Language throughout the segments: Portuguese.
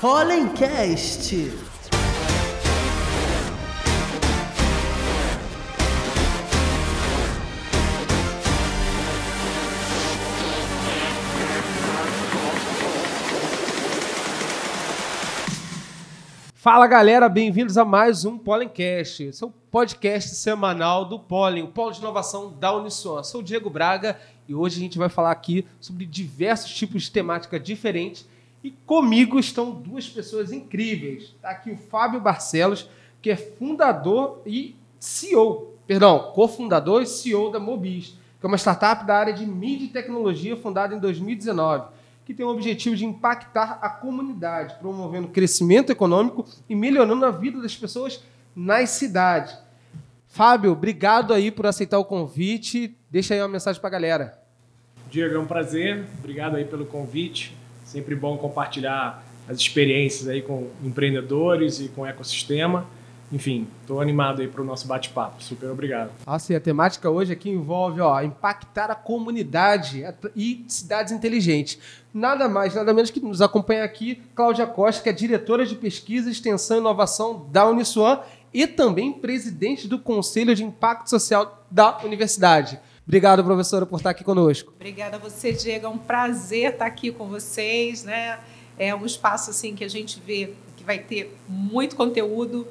Hollencast. Fala galera, bem-vindos a mais um Pollencast, seu podcast semanal do Pollen, o Polo de Inovação da Uniswan. Sou o Diego Braga e hoje a gente vai falar aqui sobre diversos tipos de temática diferentes e comigo estão duas pessoas incríveis. Está aqui o Fábio Barcelos, que é fundador e CEO, perdão, cofundador e CEO da Mobis, que é uma startup da área de mídia e tecnologia fundada em 2019 que tem o objetivo de impactar a comunidade, promovendo crescimento econômico e melhorando a vida das pessoas nas cidades. Fábio, obrigado aí por aceitar o convite. Deixa aí uma mensagem para a galera. Diego, é um prazer. Obrigado aí pelo convite. Sempre bom compartilhar as experiências aí com empreendedores e com o ecossistema. Enfim, estou animado aí para o nosso bate-papo. Super obrigado. Ah, sim, a temática hoje aqui envolve ó, impactar a comunidade e cidades inteligentes. Nada mais, nada menos que nos acompanha aqui Cláudia Costa, que é diretora de pesquisa, extensão e inovação da Uniswan e também presidente do Conselho de Impacto Social da Universidade. Obrigado, professora, por estar aqui conosco. Obrigada a você, Diego. É um prazer estar aqui com vocês. Né? É um espaço assim que a gente vê que vai ter muito conteúdo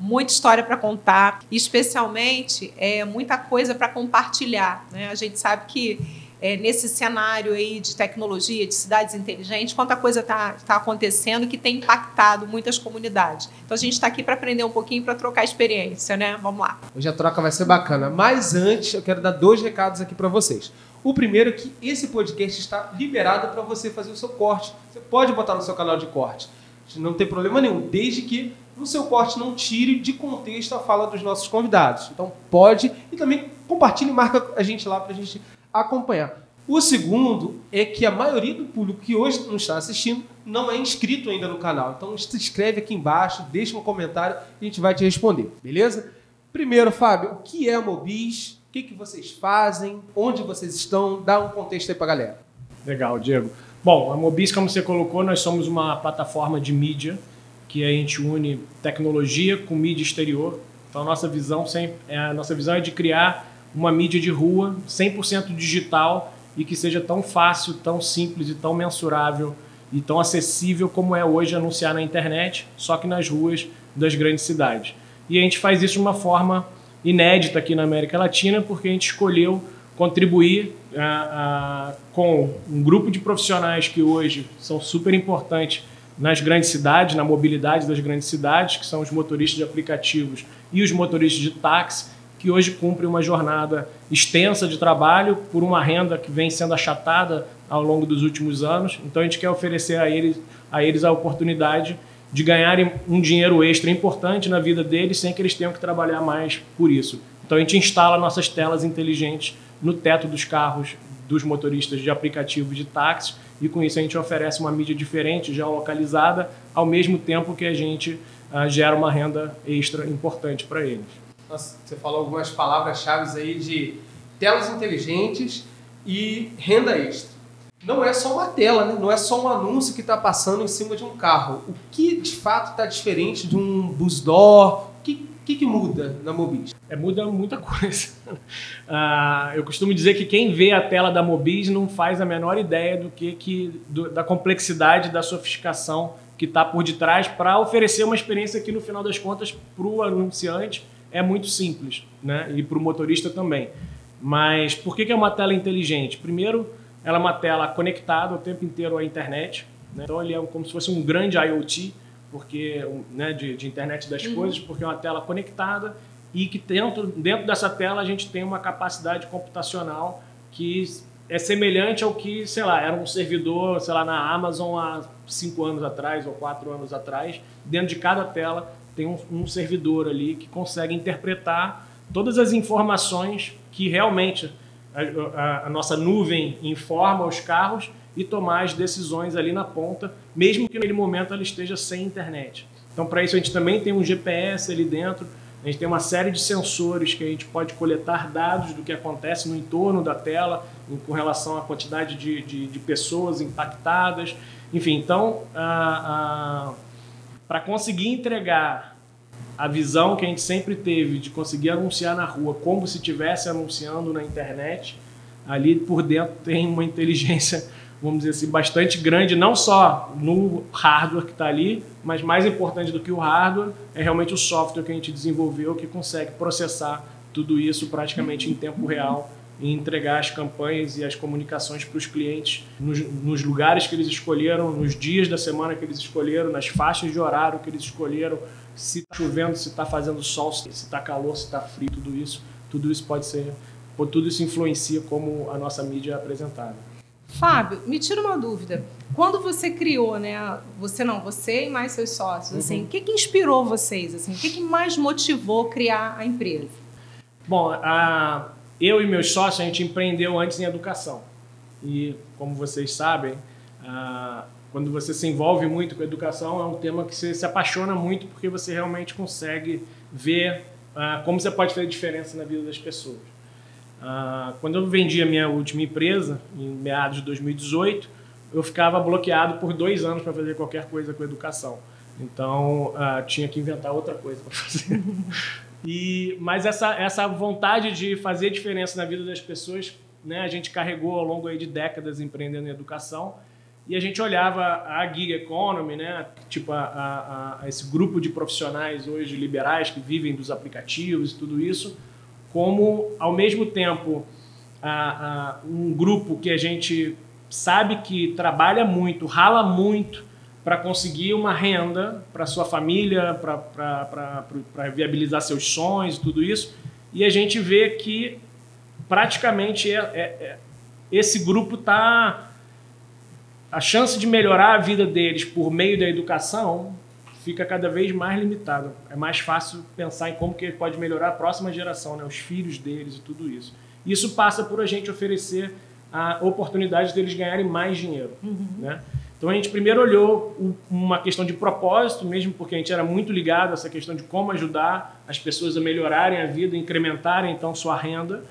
muita história para contar, especialmente é, muita coisa para compartilhar. Né? A gente sabe que é, nesse cenário aí de tecnologia, de cidades inteligentes, quanta coisa está tá acontecendo que tem impactado muitas comunidades. Então a gente está aqui para aprender um pouquinho, para trocar experiência, né? Vamos lá. Hoje a troca vai ser bacana. Mas antes, eu quero dar dois recados aqui para vocês. O primeiro é que esse podcast está liberado para você fazer o seu corte. Você pode botar no seu canal de corte. Não tem problema nenhum, desde que no seu corte não tire de contexto a fala dos nossos convidados. Então pode e também compartilhe e marca a gente lá para a gente acompanhar. O segundo é que a maioria do público que hoje não está assistindo não é inscrito ainda no canal. Então se inscreve aqui embaixo, deixa um comentário e a gente vai te responder, beleza? Primeiro, Fábio, o que é a Mobis? O que, que vocês fazem? Onde vocês estão? Dá um contexto aí para a galera. Legal, Diego. Bom, a Mobis, como você colocou, nós somos uma plataforma de mídia que a gente une tecnologia com mídia exterior. Então a nossa visão sempre, é, a nossa visão é de criar uma mídia de rua 100% digital e que seja tão fácil, tão simples e tão mensurável e tão acessível como é hoje anunciar na internet, só que nas ruas das grandes cidades. E a gente faz isso de uma forma inédita aqui na América Latina, porque a gente escolheu contribuir uh, com um grupo de profissionais que hoje são super importantes nas grandes cidades, na mobilidade das grandes cidades, que são os motoristas de aplicativos e os motoristas de táxi, que hoje cumprem uma jornada extensa de trabalho por uma renda que vem sendo achatada ao longo dos últimos anos. Então a gente quer oferecer a eles a, eles a oportunidade de ganharem um dinheiro extra importante na vida deles sem que eles tenham que trabalhar mais por isso. Então a gente instala nossas telas inteligentes no teto dos carros dos motoristas de aplicativos de táxi e com isso a gente oferece uma mídia diferente, já localizada, ao mesmo tempo que a gente uh, gera uma renda extra importante para eles. Nossa, você falou algumas palavras-chave aí de telas inteligentes e renda extra. Não é só uma tela, né? não é só um anúncio que está passando em cima de um carro. O que de fato está diferente de um bus door? O que que, que muda na Mobis? É, muda muita coisa. Uh, eu costumo dizer que quem vê a tela da Mobis não faz a menor ideia do que, que do, da complexidade, da sofisticação que está por detrás para oferecer uma experiência que, no final das contas, para o anunciante é muito simples, né? E para o motorista também. Mas por que, que é uma tela inteligente? Primeiro, ela é uma tela conectada o tempo inteiro à internet. Né? Então, ele é como se fosse um grande IoT porque né, de, de internet das uhum. coisas, porque é uma tela conectada e que dentro, dentro dessa tela a gente tem uma capacidade computacional que é semelhante ao que, sei lá, era um servidor, sei lá, na Amazon há cinco anos atrás ou quatro anos atrás. Dentro de cada tela tem um, um servidor ali que consegue interpretar todas as informações que realmente a, a, a nossa nuvem informa os carros e tomar as decisões ali na ponta, mesmo que naquele momento ela esteja sem internet. Então, para isso, a gente também tem um GPS ali dentro. A gente tem uma série de sensores que a gente pode coletar dados do que acontece no entorno da tela, com relação à quantidade de, de, de pessoas impactadas. Enfim, então, para conseguir entregar a visão que a gente sempre teve de conseguir anunciar na rua como se estivesse anunciando na internet, ali por dentro tem uma inteligência, vamos dizer assim, bastante grande, não só no hardware que está ali, mas mais importante do que o hardware é realmente o software que a gente desenvolveu que consegue processar tudo isso praticamente em tempo real e entregar as campanhas e as comunicações para os clientes nos, nos, lugares que eles escolheram, nos dias da semana que eles escolheram, nas faixas de horário que eles escolheram, se está chovendo, se está fazendo sol, se está calor, se está frio, tudo isso, tudo isso pode ser, tudo isso influencia como a nossa mídia é apresentada. Fábio, me tira uma dúvida. Quando você criou, né? Você não, você e mais seus sócios, assim, uhum. o que, que inspirou vocês? Assim, o que, que mais motivou criar a empresa? Bom, a, eu e meus sócios a gente empreendeu antes em educação e, como vocês sabem, a, quando você se envolve muito com a educação, é um tema que você se apaixona muito porque você realmente consegue ver como você pode fazer diferença na vida das pessoas. Uh, quando eu vendi a minha última empresa, em meados de 2018, eu ficava bloqueado por dois anos para fazer qualquer coisa com educação. Então, uh, tinha que inventar outra coisa para fazer. e, mas essa, essa vontade de fazer diferença na vida das pessoas, né, a gente carregou ao longo de décadas empreendendo em educação e a gente olhava a gig economy, né, tipo a, a, a, esse grupo de profissionais hoje liberais que vivem dos aplicativos e tudo isso, como ao mesmo tempo a, um grupo que a gente sabe que trabalha muito, rala muito para conseguir uma renda para sua família, para viabilizar seus sonhos e tudo isso, e a gente vê que praticamente é, é, é, esse grupo está a chance de melhorar a vida deles por meio da educação fica cada vez mais limitada. É mais fácil pensar em como que ele pode melhorar a próxima geração, né? os filhos deles e tudo isso. Isso passa por a gente oferecer a oportunidade deles ganharem mais dinheiro. Uhum. Né? Então a gente primeiro olhou uma questão de propósito, mesmo porque a gente era muito ligado a essa questão de como ajudar as pessoas a melhorarem a vida, incrementarem então sua renda.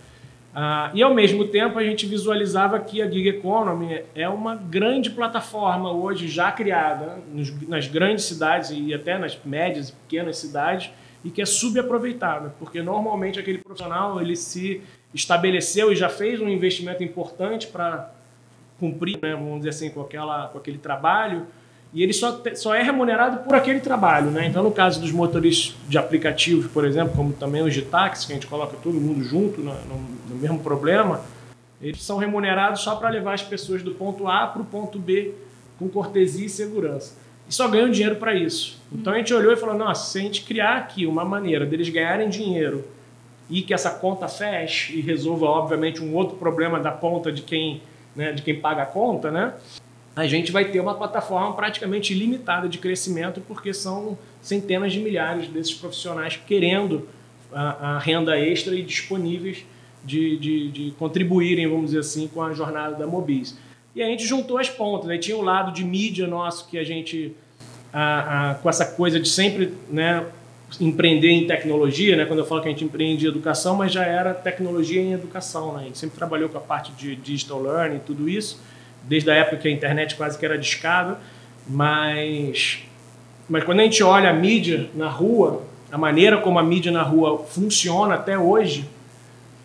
Ah, e ao mesmo tempo a gente visualizava que a Gig Economy é uma grande plataforma hoje já criada nos, nas grandes cidades e até nas médias e pequenas cidades e que é subaproveitada, porque normalmente aquele profissional ele se estabeleceu e já fez um investimento importante para cumprir, né, vamos dizer assim, com, aquela, com aquele trabalho e ele só, só é remunerado por aquele trabalho. Né? Então, no caso dos motoristas de aplicativos, por exemplo, como também os de táxi, que a gente coloca todo mundo junto no, no, no mesmo problema, eles são remunerados só para levar as pessoas do ponto A para o ponto B com cortesia e segurança. E só ganham dinheiro para isso. Então a gente olhou e falou: nossa, se a gente criar aqui uma maneira deles ganharem dinheiro e que essa conta feche e resolva, obviamente, um outro problema da ponta de quem, né, de quem paga a conta, né? A gente vai ter uma plataforma praticamente ilimitada de crescimento, porque são centenas de milhares desses profissionais querendo a, a renda extra e disponíveis de, de, de, contribuírem, vamos dizer assim, com a jornada da Mobis. E a gente juntou as pontas. Aí tinha o lado de mídia nosso que a gente, a, a, com essa coisa de sempre né, empreender em tecnologia, né? quando eu falo que a gente empreende em educação, mas já era tecnologia em educação. Né? A gente sempre trabalhou com a parte de digital learning e tudo isso desde a época que a internet quase que era discada, mas, mas quando a gente olha a mídia na rua, a maneira como a mídia na rua funciona até hoje,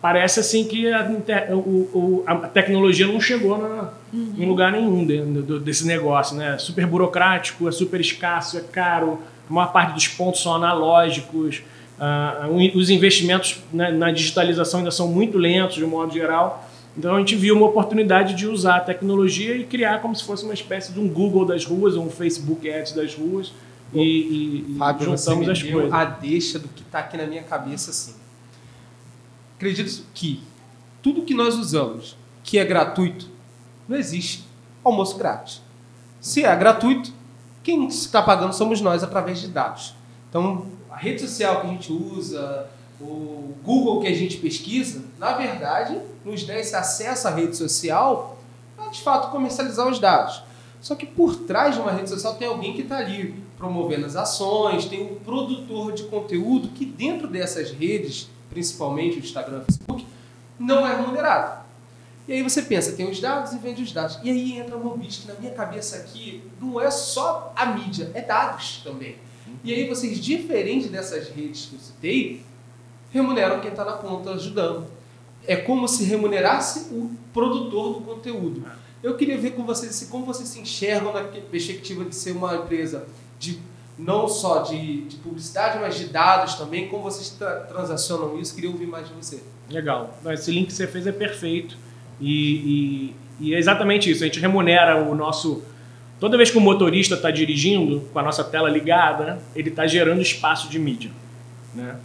parece assim que a, o, a tecnologia não chegou na, uhum. em lugar nenhum de, desse negócio, né? É super burocrático, é super escasso, é caro, a maior parte dos pontos são analógicos, uh, os investimentos na, na digitalização ainda são muito lentos de um modo geral. Então a gente viu uma oportunidade de usar a tecnologia e criar como se fosse uma espécie de um Google das ruas, um Facebook Ads das ruas e, e, e Fábio, juntamos as coisas. A deixa do que está aqui na minha cabeça assim. Acredito que tudo que nós usamos que é gratuito não existe almoço grátis. Se é gratuito, quem está pagando somos nós através de dados. Então a rede social que a gente usa, o Google que a gente pesquisa, na verdade, nos dá esse acesso à rede social para de fato comercializar os dados. Só que por trás de uma rede social tem alguém que está ali promovendo as ações, tem o produtor de conteúdo que dentro dessas redes, principalmente o Instagram e o Facebook, não é remunerado. E aí você pensa, tem os dados e vende os dados. E aí entra uma Mobis, que na minha cabeça aqui não é só a mídia, é dados também. E aí vocês, diferente dessas redes que eu citei, remuneram quem está na ponta ajudando. É como se remunerasse o produtor do conteúdo. Eu queria ver com vocês como vocês se enxergam na perspectiva de ser uma empresa de não só de, de publicidade, mas de dados também. Como vocês tra transacionam isso? Queria ouvir mais de você. Legal. Esse link que você fez é perfeito. E, e, e é exatamente isso. A gente remunera o nosso. Toda vez que o motorista está dirigindo com a nossa tela ligada, ele está gerando espaço de mídia. Né?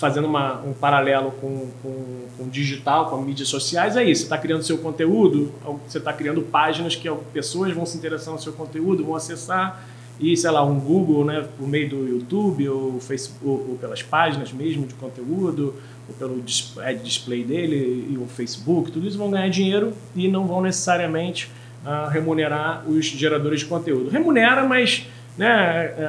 Ah, fazendo uma, um paralelo com, com, com digital, com mídias sociais, é isso. Você está criando seu conteúdo, você está criando páginas que pessoas vão se interessar no seu conteúdo, vão acessar e, sei lá, um Google, né, por meio do YouTube ou, Facebook, ou, ou pelas páginas mesmo de conteúdo, ou pelo display dele e o Facebook, tudo isso vão ganhar dinheiro e não vão necessariamente uh, remunerar os geradores de conteúdo. Remunera, mas né? É,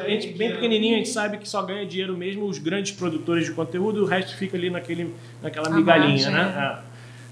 a gente, bem pequenininho, a gente sabe que só ganha dinheiro mesmo os grandes produtores de conteúdo, o resto fica ali naquele, naquela migalhinha, né? É.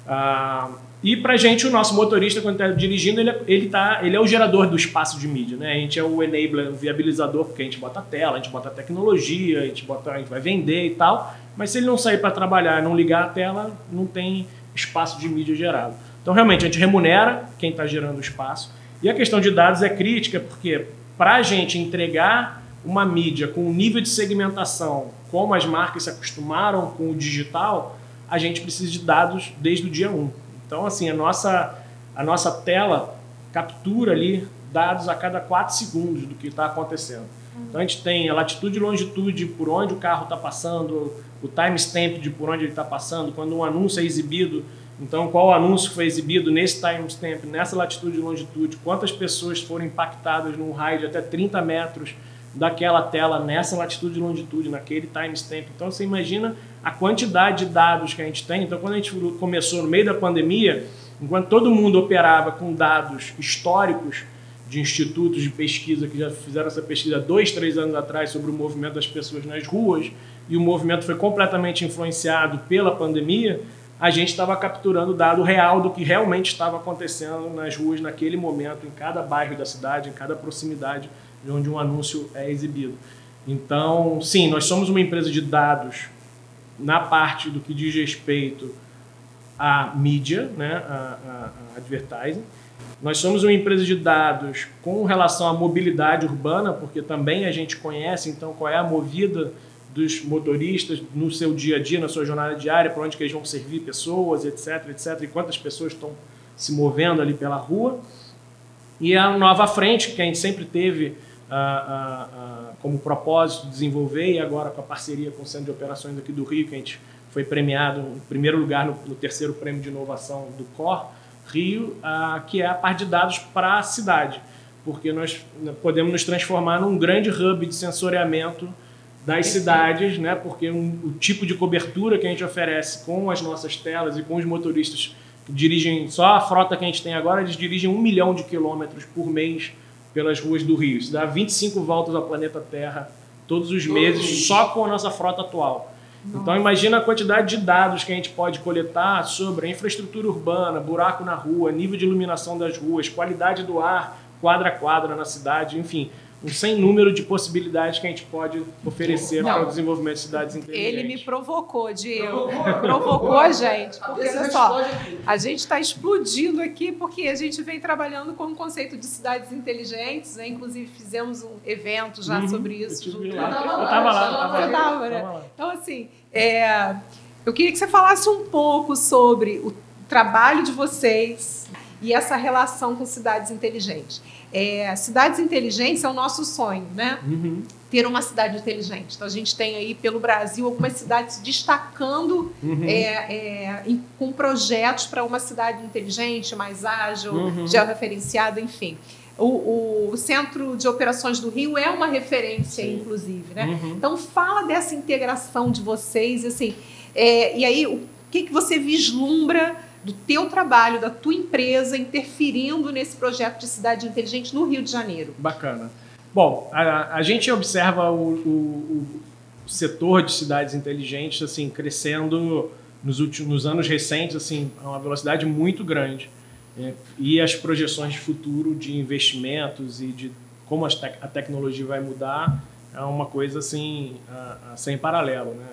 Ah, e pra gente, o nosso motorista, quando está dirigindo, ele, é, ele, tá, ele é o gerador do espaço de mídia, né? A gente é o enabler, o viabilizador, porque a gente bota a tela, a gente bota a tecnologia, a gente, bota, a gente vai vender e tal. Mas se ele não sair para trabalhar não ligar a tela, não tem espaço de mídia gerado. Então, realmente, a gente remunera quem está gerando o espaço. E a questão de dados é crítica, porque para a gente entregar uma mídia com um nível de segmentação como as marcas se acostumaram com o digital, a gente precisa de dados desde o dia 1. Então, assim, a nossa, a nossa tela captura ali dados a cada 4 segundos do que está acontecendo. Então, a gente tem a latitude e longitude por onde o carro está passando, o timestamp de por onde ele está passando, quando um anúncio é exibido, então, qual anúncio foi exibido nesse timestamp, nessa latitude e longitude, quantas pessoas foram impactadas num raio de até 30 metros daquela tela nessa latitude e longitude, naquele timestamp. Então, você imagina a quantidade de dados que a gente tem. Então, quando a gente começou no meio da pandemia, enquanto todo mundo operava com dados históricos de institutos de pesquisa que já fizeram essa pesquisa dois, três anos atrás sobre o movimento das pessoas nas ruas, e o movimento foi completamente influenciado pela pandemia, a gente estava capturando dado real do que realmente estava acontecendo nas ruas naquele momento, em cada bairro da cidade, em cada proximidade de onde um anúncio é exibido. Então, sim, nós somos uma empresa de dados na parte do que diz respeito à mídia, né, a advertising. Nós somos uma empresa de dados com relação à mobilidade urbana, porque também a gente conhece, então, qual é a movida dos motoristas no seu dia a dia, na sua jornada diária, para onde que eles vão servir pessoas, etc, etc, e quantas pessoas estão se movendo ali pela rua. E a nova frente, que a gente sempre teve ah, ah, ah, como propósito desenvolver, e agora com a parceria com o Centro de Operações aqui do Rio, que a gente foi premiado em primeiro lugar no, no terceiro prêmio de inovação do COR Rio, que é a parte de dados para a cidade, porque nós podemos nos transformar num grande hub de sensoriamento das cidades, né? Porque um, o tipo de cobertura que a gente oferece com as nossas telas e com os motoristas que dirigem só a frota que a gente tem agora, eles dirigem um milhão de quilômetros por mês pelas ruas do Rio. Isso dá 25 voltas ao planeta Terra todos os meses só com a nossa frota atual. Nossa. Então imagina a quantidade de dados que a gente pode coletar sobre a infraestrutura urbana, buraco na rua, nível de iluminação das ruas, qualidade do ar, quadra a quadra na cidade, enfim um sem número de possibilidades que a gente pode oferecer Não. para o desenvolvimento de cidades inteligentes. Ele me provocou, Diego. Provocou, provocou gente. Porque, olha só, a gente está explodindo aqui porque a gente vem trabalhando com o conceito de cidades inteligentes, né? Inclusive fizemos um evento já uhum, sobre isso. Eu estava lá. Eu estava né? Então, assim, é, eu queria que você falasse um pouco sobre o trabalho de vocês e essa relação com cidades inteligentes. É, cidades inteligentes é o nosso sonho, né? Uhum. Ter uma cidade inteligente. Então, a gente tem aí pelo Brasil algumas cidades destacando uhum. é, é, em, com projetos para uma cidade inteligente, mais ágil, uhum. georreferenciada, enfim. O, o, Centro de Operações do Rio é uma referência, Sim. inclusive, né? Uhum. Então, fala dessa integração de vocês, assim, é, e aí, o que, que você vislumbra do teu trabalho, da tua empresa interferindo nesse projeto de cidade inteligente no Rio de Janeiro. Bacana. Bom, a, a gente observa o, o, o setor de cidades inteligentes assim crescendo nos últimos nos anos recentes assim a uma velocidade muito grande é, e as projeções de futuro de investimentos e de como a, tec a tecnologia vai mudar é uma coisa assim a, a sem paralelo, né?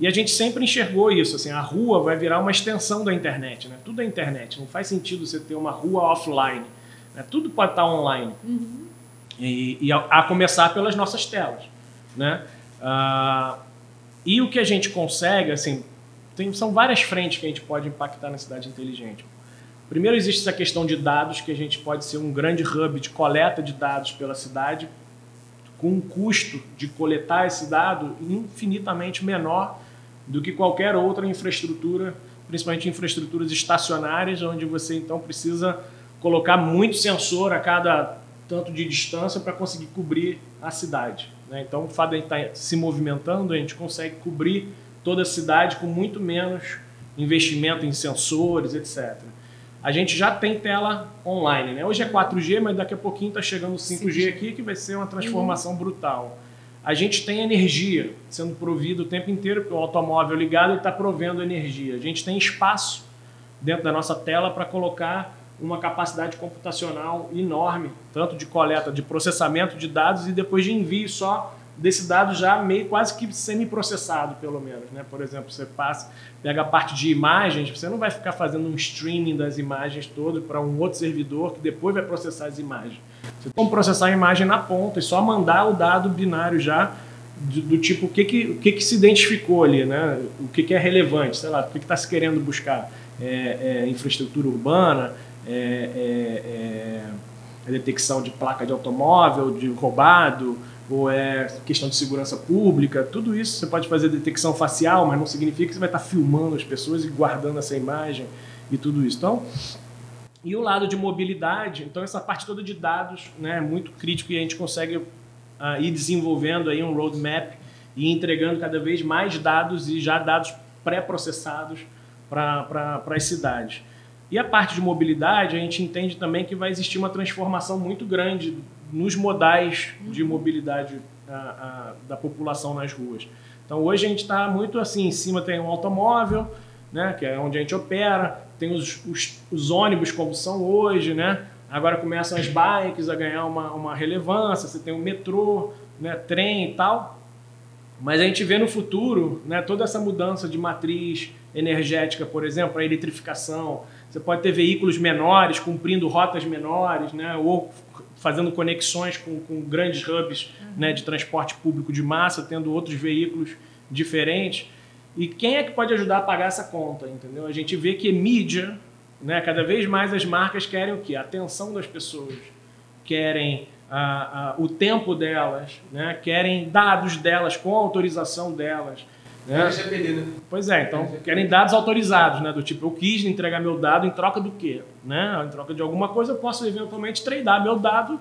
E a gente sempre enxergou isso, assim, a rua vai virar uma extensão da internet, né? Tudo é internet, não faz sentido você ter uma rua offline, né? Tudo pode estar online. Uhum. E, e a, a, começar pelas nossas telas, né? Ah, e o que a gente consegue, assim, tem, são várias frentes que a gente pode impactar na cidade inteligente. Primeiro existe essa questão de dados, que a gente pode ser um grande hub de coleta de dados pela cidade, com um custo de coletar esse dado infinitamente menor do que qualquer outra infraestrutura, principalmente infraestruturas estacionárias, onde você então precisa colocar muito sensor a cada tanto de distância para conseguir cobrir a cidade. Né? Então, o fato de a gente estar tá se movimentando, a gente consegue cobrir toda a cidade com muito menos investimento em sensores, etc. A gente já tem tela online. Né? Hoje é 4G, mas daqui a pouquinho está chegando o 5G aqui, que vai ser uma transformação brutal. A gente tem energia sendo provida o tempo inteiro, o automóvel ligado está provendo energia. A gente tem espaço dentro da nossa tela para colocar uma capacidade computacional enorme, tanto de coleta, de processamento de dados e depois de envio só desse dado já meio quase que semi-processado, pelo menos. Né? Por exemplo, você passa, pega a parte de imagens, você não vai ficar fazendo um streaming das imagens todo para um outro servidor que depois vai processar as imagens. Você tem que processar a imagem na ponta e só mandar o dado binário já do, do tipo o que, que, o que, que se identificou ali, né? o que, que é relevante, sei lá, o que está se querendo buscar. É, é, infraestrutura urbana, é, é, é, a detecção de placa de automóvel, de roubado, ou é questão de segurança pública, tudo isso você pode fazer detecção facial, mas não significa que você vai estar filmando as pessoas e guardando essa imagem e tudo isso. Então, e o lado de mobilidade, então essa parte toda de dados né, é muito crítico e a gente consegue uh, ir desenvolvendo aí um roadmap e entregando cada vez mais dados e já dados pré-processados para as cidades. E a parte de mobilidade, a gente entende também que vai existir uma transformação muito grande nos modais de mobilidade a, a, da população nas ruas. Então hoje a gente está muito assim, em cima tem um automóvel, né, que é onde a gente opera, tem os, os, os ônibus como são hoje, né? Agora começam as bikes a ganhar uma, uma relevância, você tem o metrô, né, trem e tal. Mas a gente vê no futuro né, toda essa mudança de matriz energética, por exemplo, a eletrificação, você pode ter veículos menores, cumprindo rotas menores, né? ou fazendo conexões com, com grandes hubs uhum. né, de transporte público de massa, tendo outros veículos diferentes. E quem é que pode ajudar a pagar essa conta? Entendeu? A gente vê que mídia, né, cada vez mais as marcas querem o quê? A atenção das pessoas, querem a, a, o tempo delas, né, querem dados delas com autorização delas. Né? LGPD, né? Pois é, então LGPD. querem dados autorizados, né? Do tipo, eu quis entregar meu dado em troca do quê? Né? Em troca de alguma coisa, eu posso eventualmente tradar meu dado.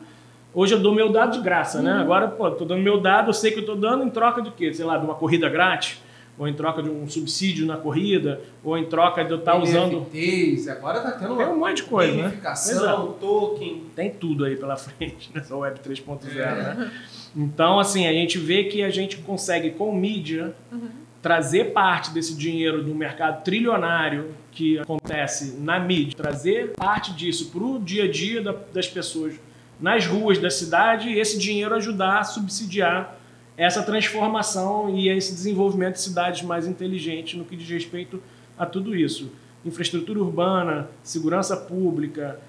Hoje eu dou meu dado de graça, né? uhum. né? Agora, pô, tô dando meu dado, eu sei que eu tô dando em troca de quê? Sei lá, de uma corrida grátis, ou em troca de um subsídio na corrida, ou em troca de eu estar tá usando. NFTs, agora tá tendo Tem um monte de coisa, né? Gamificação, token. Tem tudo aí pela frente nessa web 3.0, é. né? Então, assim, a gente vê que a gente consegue com mídia. Uhum trazer parte desse dinheiro do mercado trilionário que acontece na mídia, trazer parte disso para o dia a dia das pessoas nas ruas da cidade e esse dinheiro ajudar a subsidiar essa transformação e esse desenvolvimento de cidades mais inteligentes no que diz respeito a tudo isso. Infraestrutura urbana, segurança pública,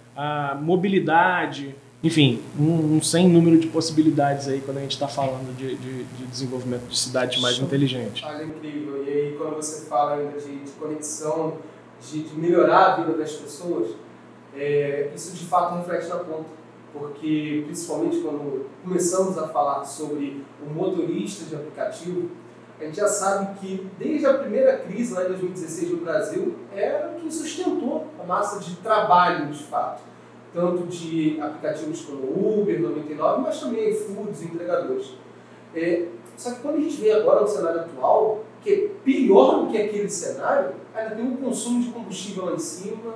mobilidade, enfim, um, um, sem número de possibilidades aí quando a gente está falando de, de, de, desenvolvimento de cidades mais inteligentes. Olha, incrível. E aí, quando você fala ainda de, de conexão, de, de, melhorar a vida das pessoas, é, isso de fato reflete na ponta. Porque, principalmente quando começamos a falar sobre o motorista de aplicativo, a gente já sabe que desde a primeira crise lá em 2016 no Brasil, era o que sustentou a massa de trabalho de fato tanto de aplicativos como Uber, 99, mas também foods, entregadores. É, só que quando a gente vê agora no cenário atual, que é pior do que aquele cenário, ainda tem um consumo de combustível lá em cima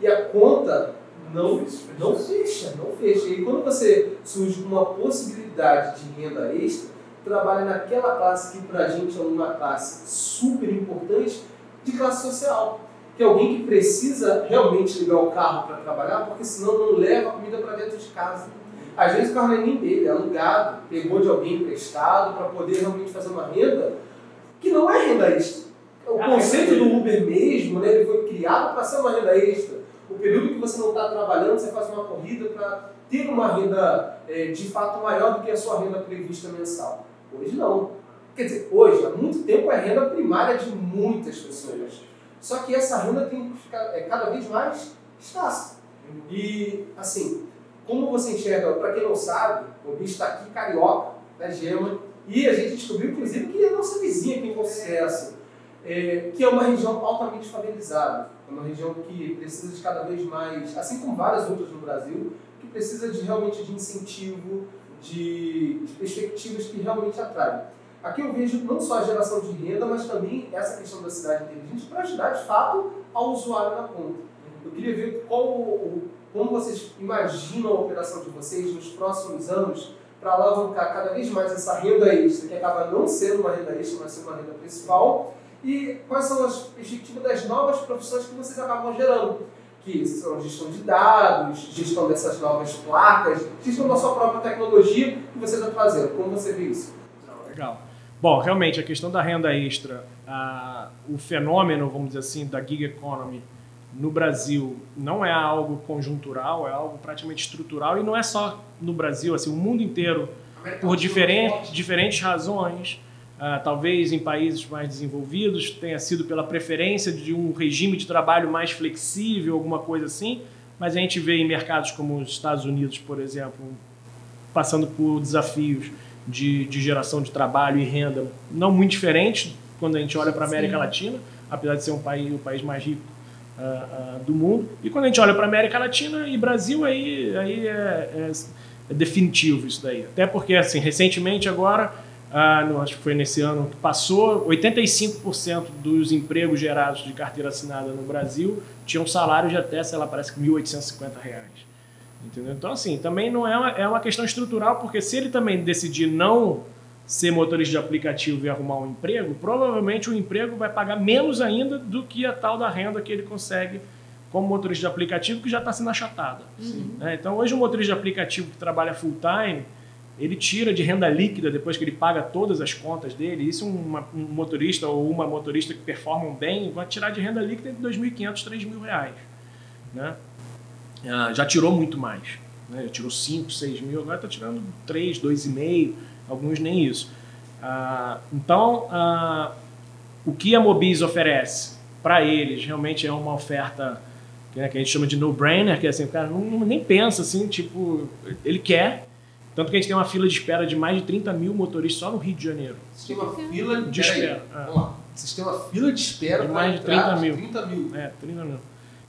e a conta não, não fecha, não fecha. E quando você surge com uma possibilidade de renda extra, trabalha naquela classe que pra gente é uma classe super importante de classe social. Que é alguém que precisa realmente ligar o carro para trabalhar, porque senão não leva a comida para dentro de casa. Às vezes o carro não é nem dele, é alugado, pegou de alguém emprestado para poder realmente fazer uma renda que não é renda extra. O Ah, conceito é. do Uber mesmo, né, ele foi criado para ser uma renda extra. O período que você não está trabalhando, você faz uma corrida para ter uma renda é, de fato maior do que a sua renda prevista mensal. Hoje não. Quer dizer, hoje, há muito tempo, é renda primária de muitas pessoas. Só que essa renda tem é, cada vez mais escassa. E, assim, como você enxerga, para quem não sabe, o bicho está aqui carioca, da Gema, e a gente descobriu, inclusive, que é nossa vizinha aqui em Concesso, é, que é uma região altamente favelizada. É uma região que precisa de cada vez mais, assim como várias outras no Brasil, que precisa de realmente de incentivo, de, de perspectivas que realmente atraem. Aqui eu vejo não só a geração de renda, mas também essa questão da cidade inteligente para ajudar de fato ao usuário na ponta. Eu queria ver qual, como vocês imaginam a operação de vocês nos próximos anos para alavancar cada vez mais essa renda extra, que acaba não sendo uma renda extra, mas sendo uma renda principal, e quais são as perspectivas das novas profissões que vocês acabam gerando, que são gestão de dados, gestão dessas novas placas, gestão da sua própria tecnologia que vocês estão fazendo. Como você vê isso? Legal. Bom, realmente, a questão da renda extra, a, o fenômeno, vamos dizer assim, da gig economy no Brasil não é algo conjuntural, é algo praticamente estrutural e não é só no Brasil, assim, o mundo inteiro, por diferentes, diferentes razões, ah, talvez em países mais desenvolvidos tenha sido pela preferência de um regime de trabalho mais flexível, alguma coisa assim, mas a gente vê em mercados como os Estados Unidos, por exemplo, passando por desafios de, de geração de trabalho e renda não muito diferentes quando a gente olha para a América Sim. Latina, apesar de ser um país, o país mais rico ah, ah, do mundo. E quando a gente olha para a América Latina e Brasil, aí, aí é, é- é definitivo isso daí. Até porque, assim, recentemente agora, no- acho que foi nesse ano que passou, 85% dos empregos gerados de carteira assinada no Brasil tinham salários de até, sei lá, parece que 1.850 reais. Entendeu? Então, assim, também não é uma, é uma questão estrutural, porque se ele também decidir não ser motorista de aplicativo e arrumar um emprego, provavelmente o emprego vai pagar menos ainda do que a tal da renda que ele consegue como motorista de aplicativo, que já está sendo achatada. né? Então, hoje, o motorista de aplicativo que trabalha full time, ele tira de renda líquida depois que ele paga todas as contas dele. Isso uma- um motorista ou uma motorista que performam bem vai tirar de renda líquida de 2.500, 3.000 reais. Né? Ah, já tirou muito mais. Né? Já tirou 5, 6 mil, agora está tirando 3, 2,5, alguns nem isso. Ah, então, ah, o que a Mobis oferece para eles realmente é uma oferta né, que a gente chama de no-brainer, que é assim, o cara não, nem pensa assim, tipo, ele quer. Tanto que a gente tem uma fila de espera de mais de 30 mil motoristas só no Rio de Janeiro. Vocês têm uma fila De espera, é. Vamos lá. Vocês têm uma fila de espera De mais de entrar 30 mil. 30 mil. É, 30 mil.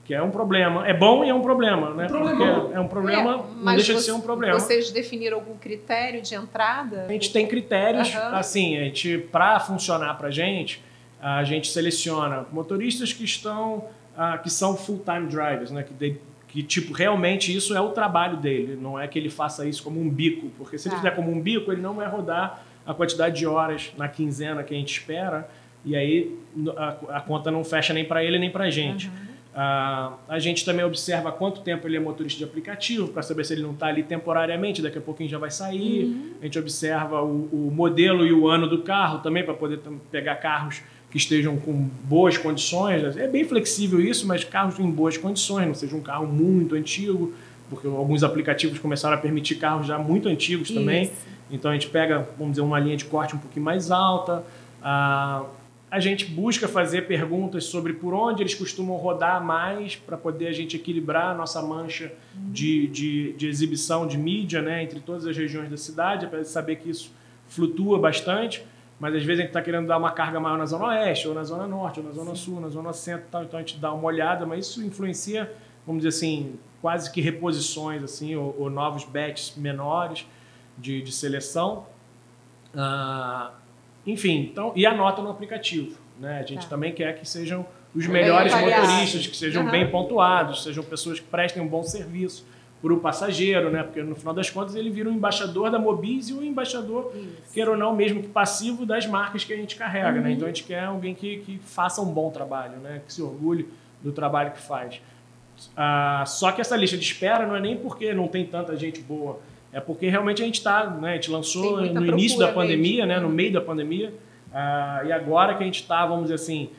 Que é um problema. É bom e é um problema, né? É um problema, É, não mas deixa de você- ser um problema. Vocês definiram algum critério de entrada? A gente tem critérios, Aham. assim, a gente, para funcionar para a gente, a gente seleciona motoristas que estão, ah, que são full-time drivers, né? Que, de- que, tipo, realmente isso é o trabalho dele, não é que ele faça isso como um bico, porque se ele Tá. fizer como um bico, ele não vai rodar a quantidade de horas na quinzena que a gente espera, e aí a, a conta não fecha nem para ele nem para a gente. Ah, a gente também observa quanto tempo ele é motorista de aplicativo, para saber se ele não está ali temporariamente, daqui a pouquinho já vai sair. A gente observa o, o modelo e o ano do carro também, para poder pegar carros que estejam com boas condições. É bem flexível isso, mas carros em boas condições, não seja um carro muito antigo, porque alguns aplicativos começaram a permitir carros já muito antigos também. Isso. Então a gente pega, vamos dizer, uma linha de corte um pouquinho mais alta. Ah, a gente busca fazer perguntas sobre por onde eles costumam rodar mais para poder a gente equilibrar a nossa mancha de, de, de exibição de mídia né, entre todas as regiões da cidade, para saber que isso flutua bastante. Mas às vezes a gente está querendo dar uma carga maior na Zona Oeste, ou na Zona Norte, ou na Zona Sul, na Zona Centro, tal, então a gente dá uma olhada, mas isso influencia, vamos dizer assim, quase que reposições assim, ou, ou novos batches menores de, de seleção. Ah, enfim, então, e a nota no aplicativo. Né? A gente Tá. também quer que sejam os melhores motoristas, que sejam Aham. bem pontuados, sejam pessoas que prestem um bom serviço para o passageiro, né? Porque no final das contas ele vira o embaixador da Mobis e o embaixador, queira ou não, mesmo que passivo, das marcas que a gente carrega, né? Então a gente quer alguém que, que faça um bom trabalho, né? Que se orgulhe do trabalho que faz. Ah, só que essa lista de espera não é nem porque não tem tanta gente boa, é porque realmente a gente está, né? A gente lançou no início da pandemia, mesmo. né? No meio da pandemia, ah, e agora que a gente está, vamos dizer assim,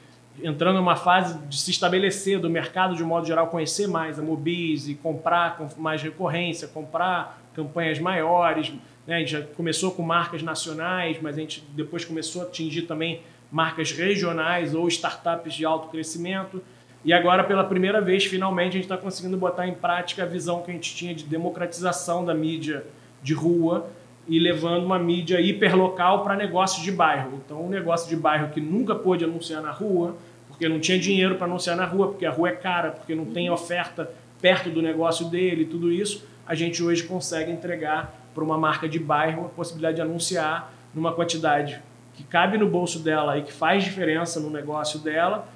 entrando numa fase de se estabelecer do mercado de um modo geral, conhecer mais a Mobis e comprar com mais recorrência, comprar campanhas maiores. Né? A gente já começou com marcas nacionais, mas a gente depois começou a atingir também marcas regionais ou startups de alto crescimento. E agora, pela primeira vez, finalmente, a gente está conseguindo botar em prática a visão que a gente tinha de democratização da mídia de rua e levando uma mídia hiperlocal para negócios de bairro. Então, um negócio de bairro que nunca pôde anunciar na rua, porque não tinha dinheiro para anunciar na rua, porque a rua é cara, porque não tem oferta perto do negócio dele, tudo isso, a gente hoje consegue entregar para uma marca de bairro a possibilidade de anunciar numa quantidade que cabe no bolso dela e que faz diferença no negócio dela,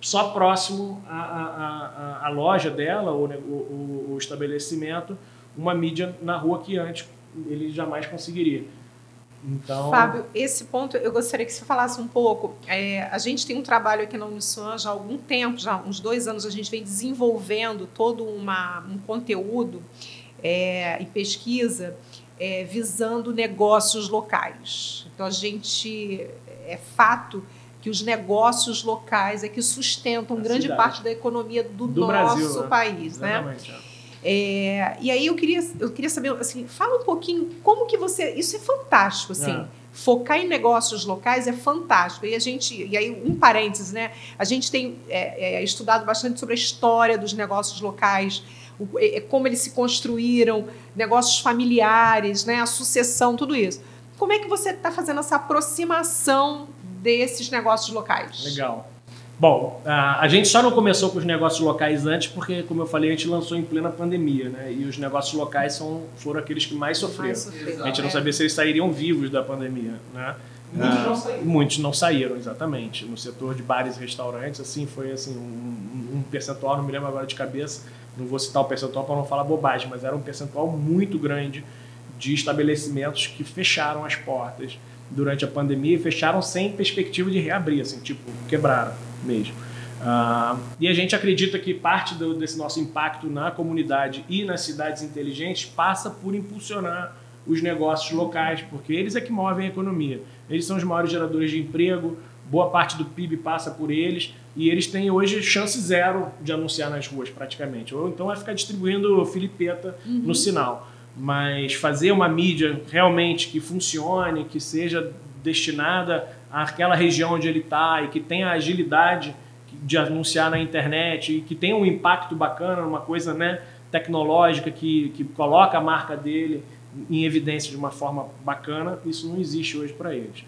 só próximo à, à, à, loja dela ou, né, o, o- estabelecimento, uma mídia na rua que antes ele jamais conseguiria. Então, Fábio, esse ponto eu gostaria que você falasse um pouco. É, a gente tem um trabalho aqui na Uniswan já há algum tempo, já uns dois anos, a gente vem desenvolvendo todo uma, um conteúdo é, e pesquisa é, visando negócios locais. Então, a gente. É fato que os negócios locais é que sustentam A grande cidade. parte da economia do, Do nosso Brasil, né? país, né? exatamente, é. É, e aí eu queria, eu queria saber, assim, fala um pouquinho como que você. Isso é fantástico, assim. É. Focar em negócios locais é fantástico. E a gente, e aí um parênteses, né? A gente tem é, é, estudado bastante sobre a história dos negócios locais, o- é, como eles se construíram, negócios familiares, né? A sucessão, tudo isso. Como é que você está fazendo essa aproximação desses negócios locais? Legal. Bom, a a gente só não começou com os negócios locais antes porque, como eu falei, a gente lançou em plena pandemia, né? E os negócios locais são, foram aqueles que mais sofreram. Mais sofreram. A gente não É. sabia se eles sairiam vivos da pandemia, né? Muitos Ah, não saíram. Muitos não saíram, exatamente. No setor de bares e restaurantes, assim, foi assim, um, um- um percentual, não me lembro agora de cabeça, não vou citar o percentual para não falar bobagem, mas era um percentual muito grande de estabelecimentos que fecharam as portas durante a pandemia e fecharam sem perspectiva de reabrir, assim, tipo, quebraram mesmo. Ah, e a gente acredita que parte do- desse nosso impacto na comunidade e nas cidades inteligentes passa por impulsionar os negócios locais, porque eles é que movem a economia. Eles são os maiores geradores de emprego, boa parte do PIB passa por eles, e eles têm hoje chance zero de anunciar nas ruas, praticamente. Ou então vai ficar distribuindo filipeta no sinal. Mas fazer uma mídia realmente que funcione, que seja destinada àquela região onde ele está e que tenha agilidade de anunciar na internet e que tenha um impacto bacana, uma coisa né, tecnológica que, que coloca a marca dele em evidência de uma forma bacana, isso não existe hoje para eles.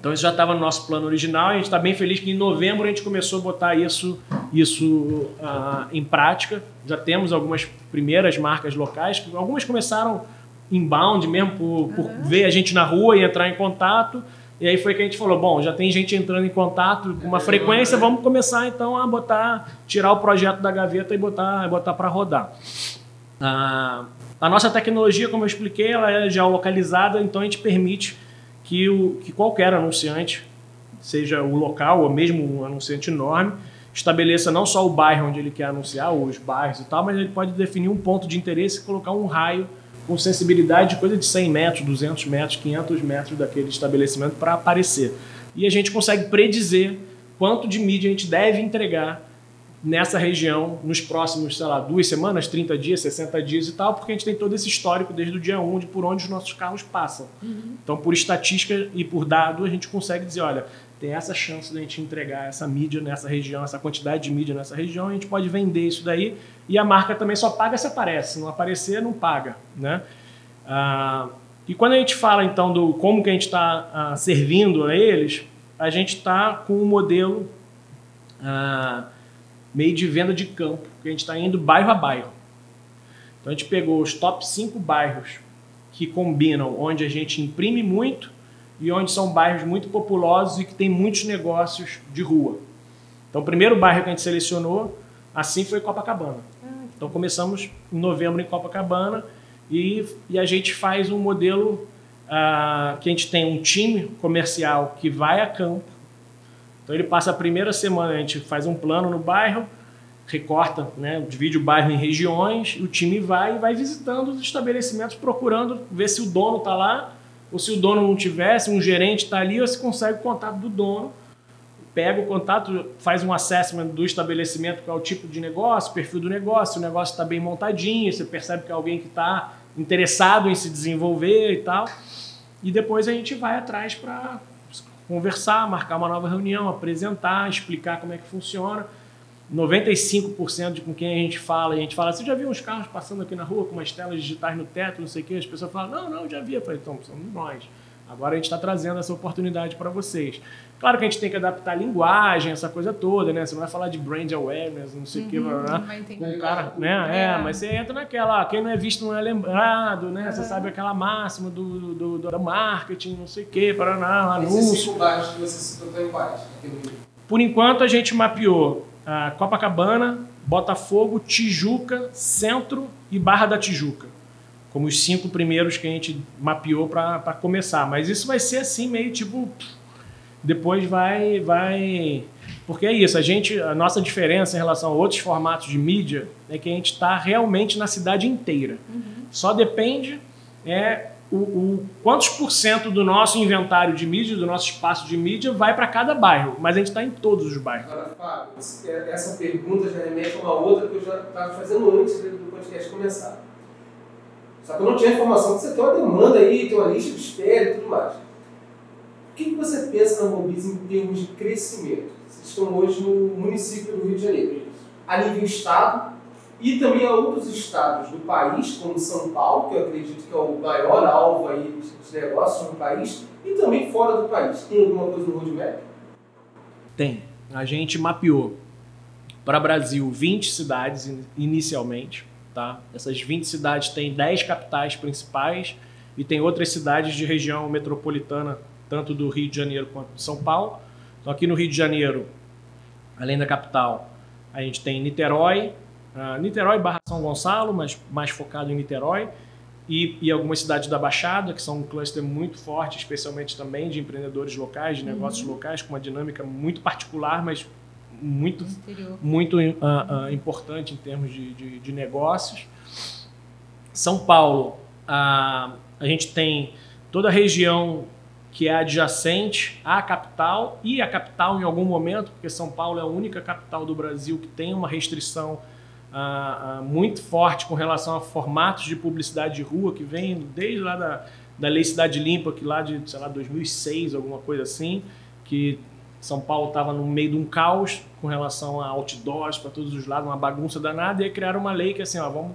Então isso já estava no nosso plano original e a gente está bem feliz que em novembro a gente começou a botar isso, isso ah, em prática. Já temos algumas primeiras marcas locais, algumas começaram inbound mesmo, por, por ver a gente na rua e entrar em contato. E aí foi que a gente falou, bom, já tem gente entrando em contato com uma frequência, vamos começar então a botar, tirar o projeto da gaveta e botar, botar para rodar. Ah, a nossa tecnologia, como eu expliquei, ela é geolocalizada, então a gente permite que, o, que qualquer anunciante, seja o local ou mesmo um anunciante enorme, estabeleça não só o bairro onde ele quer anunciar, ou os bairros e tal, mas ele pode definir um ponto de interesse e colocar um raio com sensibilidade de coisa de 100 metros, 200 metros, 500 metros daquele estabelecimento para aparecer. E a gente consegue predizer quanto de mídia a gente deve entregar nessa região nos próximos, sei lá, duas semanas, 30 dias, 60 dias e tal, porque a gente tem todo esse histórico desde o dia 1 de por onde os nossos carros passam. Então, por estatística e por dado, a gente consegue dizer, olha, tem essa chance de a gente entregar essa mídia nessa região, essa quantidade de mídia nessa região, a gente pode vender isso daí e a marca também só paga se aparece, se não aparecer, não paga, né? Ah, e quando a gente fala então do como que a gente está servindo a eles, a gente está com um modelo ah, meio de venda de campo, que a gente está indo bairro a bairro. Então a gente pegou os top 5 bairros que combinam, onde a gente imprime muito e onde são bairros muito populosos e que tem muitos negócios de rua. Então, o primeiro bairro que a gente selecionou, assim foi Copacabana. Então, começamos em novembro em Copacabana e, e a gente faz um modelo ah, que a gente tem um time comercial que vai a campo. Então, ele passa a primeira semana, a gente faz um plano no bairro, recorta, né, divide o bairro em regiões, o time vai e vai visitando os estabelecimentos, procurando ver se o dono está lá, ou se o dono não tivesse, um gerente está ali, se consegue o contato do dono, pega o contato, faz um assessment do estabelecimento, qual é o tipo de negócio, perfil do negócio, o negócio está bem montadinho, você percebe que é alguém que está interessado em se desenvolver e tal, e depois a gente vai atrás para conversar, marcar uma nova reunião, apresentar, explicar como é que funciona. 95% de com quem a gente fala, e a gente fala, você já viu uns carros passando aqui na rua com umas telas digitais no teto, não sei o quê? As pessoas falam, não, não, já vi. Eu falei, então, somos nós. Agora a gente está trazendo essa oportunidade para vocês. Claro que a gente tem que adaptar a linguagem, essa coisa toda, né? Você não vai falar de brand awareness, não sei o que, Uhum, blá, não vai entender. com o cara, né? É. É. mas você entra naquela, quem não é visto não é lembrado, né? Você sabe aquela máxima do, do, do, do marketing, não sei o que, paraná, Esses anúncio. cinco bairros que você citou estão em quais? Por enquanto, a gente mapeou a Copacabana, Botafogo, Tijuca, Centro e Barra da Tijuca. Como os cinco primeiros que a gente mapeou para começar. Mas isso vai ser assim, meio tipo. Depois vai. vai Porque é isso, a gente. A nossa diferença em relação a outros formatos de mídia é que a gente está realmente na cidade inteira. Só depende é, o, o quantos por cento do nosso inventário de mídia, do nosso espaço de mídia, vai para cada bairro. Mas a gente está em todos os bairros. Agora, Fábio, esse- essa pergunta já remete a uma outra que eu já estava fazendo antes do podcast começar. Só que eu não tinha informação que você tem uma demanda aí, tem uma lista de espera e tudo mais. O que você pensa na Mobis em termos de crescimento? Vocês estão hoje no município do Rio de Janeiro. A nível estado e também a outros estados do país, como São Paulo, que eu acredito que é o maior alvo aí de negócios no país, e também fora do país. Tem alguma coisa no roadmap? Tem. A gente mapeou para Brasil 20 cidades in- inicialmente. Tá? Essas 20 cidades têm 10 capitais principais e tem outras cidades de região metropolitana, tanto do Rio de Janeiro quanto de São Paulo. Então, aqui no Rio de Janeiro, além da capital, a gente tem Niterói, ah, Niterói barra São Gonçalo, mas mais focado em Niterói, e, e algumas cidades da Baixada, que são um cluster muito forte, especialmente também de empreendedores locais, de negócios locais, com uma dinâmica muito particular, mas muito Interior. muito ah, ah, importante em termos de, de, de negócios. São Paulo, ah, a gente tem toda a região que é adjacente à capital e a capital em algum momento, porque São Paulo é a única capital do Brasil que tem uma restrição ah, ah, muito forte com relação a formatos de publicidade de rua que vem desde lá da, da Lei Cidade Limpa, que lá de, sei lá, 2006, alguma coisa assim, que São Paulo estava no meio de um caos com relação a outdoors para todos os lados, uma bagunça danada, e aí criaram uma lei que assim, ó, vamos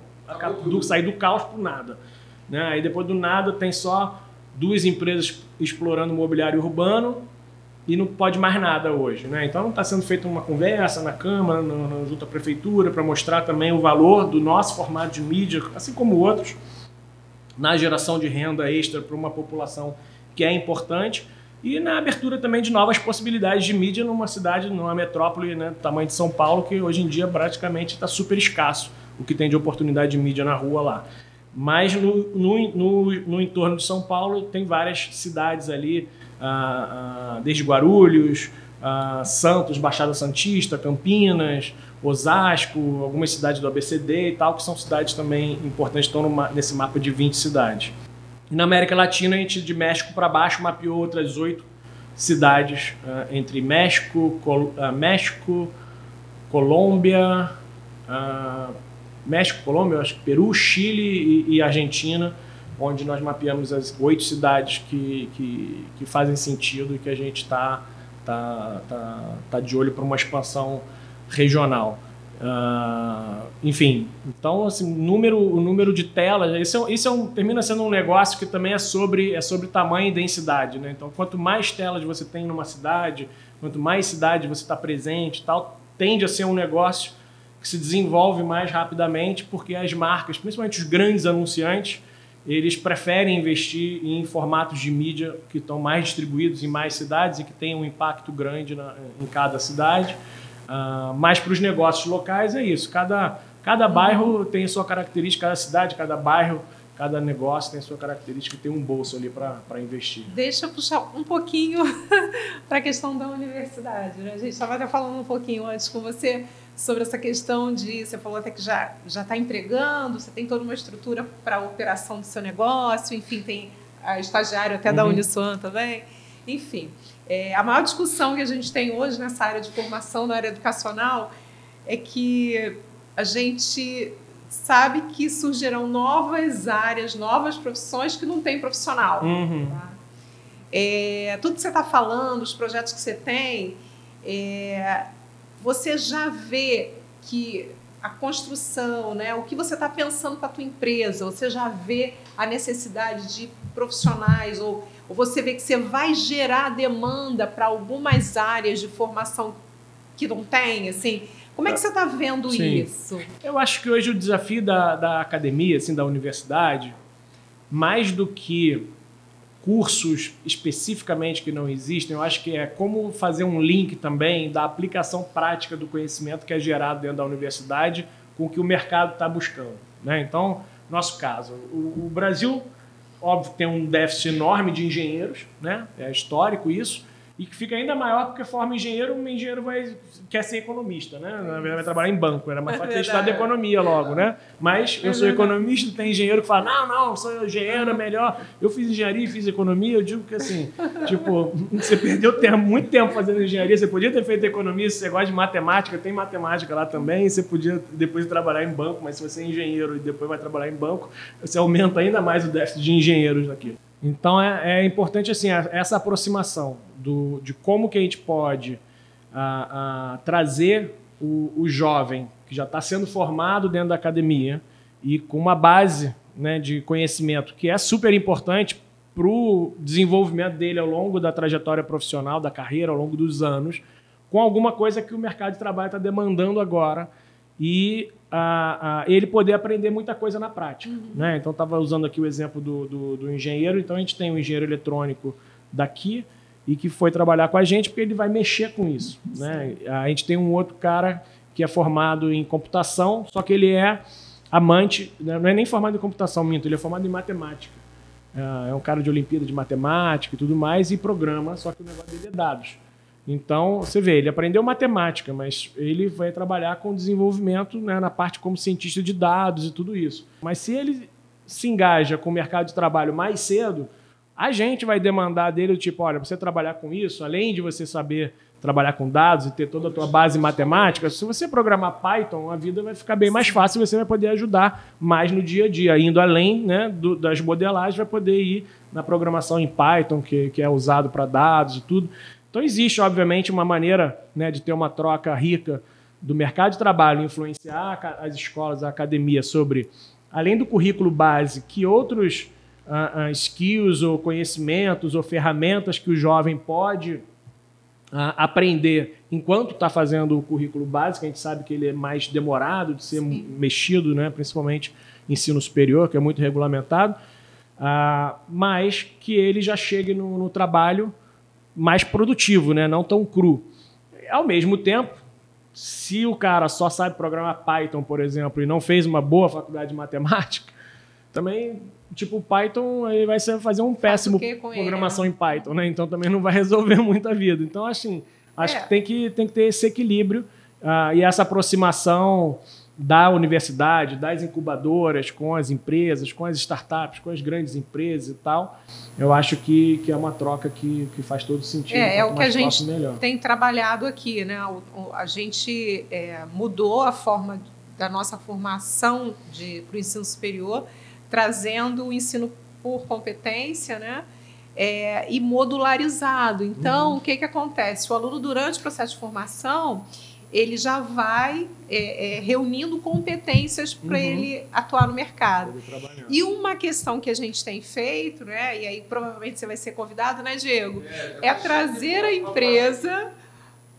do- sair do caos para nada. Né? Aí depois do nada tem só duas empresas explorando mobiliário urbano e não pode mais nada hoje. Né? Então está sendo feita uma conversa na Câmara, no, no- junto à Prefeitura, para mostrar também o valor do nosso formato de mídia, assim como outros, na geração de renda extra para uma população que é importante e na abertura também de novas possibilidades de mídia numa cidade, numa metrópole né, do tamanho de São Paulo, que hoje em dia praticamente está super escasso o que tem de oportunidade de mídia na rua lá. Mas no, no, no, no entorno de São Paulo tem várias cidades ali, ah, ah, desde Guarulhos, ah, Santos, Baixada Santista, Campinas, Osasco, algumas cidades do ABCD e tal, que são cidades também importantes, estão no ma- nesse mapa de 20 cidades. E na América Latina, a gente de México para baixo mapeou outras oito cidades, ah, entre México, Col- ah, México, Colômbia, ah, México, Colômbia, acho que Peru, Chile e, e Argentina, onde nós mapeamos as oito cidades que, que, que fazem sentido e que a gente está tá, tá, tá de olho para uma expansão regional. Ah, enfim, então assim, número, o número de telas, isso, é, isso é um, termina sendo um negócio que também é sobre, é sobre tamanho e densidade. Né? Então, quanto mais telas você tem numa cidade, quanto mais cidade você está presente tal, tende a ser um negócio que se desenvolve mais rapidamente, porque as marcas, principalmente os grandes anunciantes, eles preferem investir em formatos de mídia que estão mais distribuídos em mais cidades e que têm um impacto grande na- em cada cidade. Ah, mas para os negócios locais é isso. Cada, cada bairro tem sua característica, cada cidade, cada bairro, cada negócio tem sua característica e tem um bolso ali para investir. Deixa eu puxar um pouquinho para a questão da universidade. Né? A gente estava até falando um pouquinho antes com você sobre essa questão de. Você falou até que já está empregando, você tem toda uma estrutura para a operação do seu negócio, enfim, tem a estagiário até uhum. da Uniswan também. Enfim, é, a maior discussão que a gente tem hoje nessa área de formação, na área educacional, é que a gente sabe que surgirão novas áreas, novas profissões que não tem profissional. Uhum. Tá? É, tudo que você está falando, os projetos que você tem, é, você já vê que a construção, né, o que você está pensando para a tua empresa, você já vê a necessidade de profissionais ou, ou você vê que você vai gerar demanda para algumas áreas de formação que não tem, assim, como é que você está vendo Sim. isso? Eu acho que hoje o desafio da, da academia, assim, da universidade, mais do que cursos especificamente que não existem, eu acho que é como fazer um link também da aplicação prática do conhecimento que é gerado dentro da universidade com o que o mercado está buscando. Né? Então, nosso caso, o, o, Brasil, óbvio, tem um déficit enorme de engenheiros, né? é histórico isso, e que fica ainda maior porque forma engenheiro, um engenheiro vai, quer ser economista, né? Vai trabalhar em banco, era mais fácil ter estudado economia logo, né? Mas eu sou economista, tem engenheiro que fala, não, não, sou engenheiro, é melhor. Eu fiz engenharia e fiz economia, eu digo que assim, tipo, você perdeu tempo, muito tempo fazendo engenharia, você podia ter feito economia, se você gosta de matemática, tem matemática lá também, você podia depois trabalhar em banco, mas se você é engenheiro e depois vai trabalhar em banco, você aumenta ainda mais o déficit de engenheiros aqui. Então é, é importante assim essa aproximação do, de como que a gente pode a, a trazer o, o, jovem que já está sendo formado dentro da academia e com uma base né, de conhecimento que é super importante para o desenvolvimento dele ao longo da trajetória profissional, da carreira, ao longo dos anos, com alguma coisa que o mercado de trabalho está demandando agora e a, a, ele poder aprender muita coisa na prática. Uhum. Né? Então, estava usando aqui o exemplo do, do, do, engenheiro. Então, a gente tem um engenheiro eletrônico daqui e que foi trabalhar com a gente porque ele vai mexer com isso. Né? A gente tem um outro cara que é formado em computação, só que ele é amante, né? não é nem formado em computação, minto, ele é formado em matemática. É, é um cara de Olimpíada de Matemática e tudo mais, e programa, só que o negócio dele é dados. Então, você vê, ele aprendeu matemática, mas ele vai trabalhar com desenvolvimento né, na parte como cientista de dados e tudo isso. Mas se ele se engaja com o mercado de trabalho mais cedo, a gente vai demandar dele, tipo, olha, você trabalhar com isso, além de você saber trabalhar com dados e ter toda a tua base matemática, se você programar Python, a vida vai ficar bem mais fácil e você vai poder ajudar mais no dia a dia, indo além né, do, das modelagens, vai poder ir na programação em Python, que, que é usado para dados e tudo. Então, existe, obviamente, uma maneira né, de ter uma troca rica do mercado de trabalho, influenciar as escolas, a academia sobre, além do currículo base, que outros uh, uh, skills ou conhecimentos ou ferramentas que o jovem pode uh, aprender enquanto está fazendo o currículo base, que a gente sabe que ele é mais demorado de ser Sim. mexido, né, principalmente ensino superior, que é muito regulamentado, mas que ele já chegue no, no trabalho mais produtivo, né? não tão cru. Ao mesmo tempo, se o cara só sabe programar Python, por exemplo, e não fez uma boa faculdade de matemática, também, tipo, o Python ele vai fazer um péssimo programação ele, né? em Python, né? Então também não vai resolver muita vida. Então, assim, acho é. que, tem que tem que ter esse equilíbrio uh, e essa aproximação da universidade, das incubadoras, com as empresas, com as startups, com as grandes empresas e tal, eu acho que, que é uma troca que, que faz todo sentido. É, é o que a gente melhor. tem trabalhado aqui, né? A gente é, mudou a forma da nossa formação para o ensino superior, trazendo o ensino por competência, né? É, e modularizado. Então, uhum. o que, que acontece? O aluno, durante o processo de formação, ele já vai é, é, reunindo competências para uhum. ele atuar no mercado. E uma questão que a gente tem feito, né, e aí provavelmente você vai ser convidado, né, Diego, é, é trazer a empresa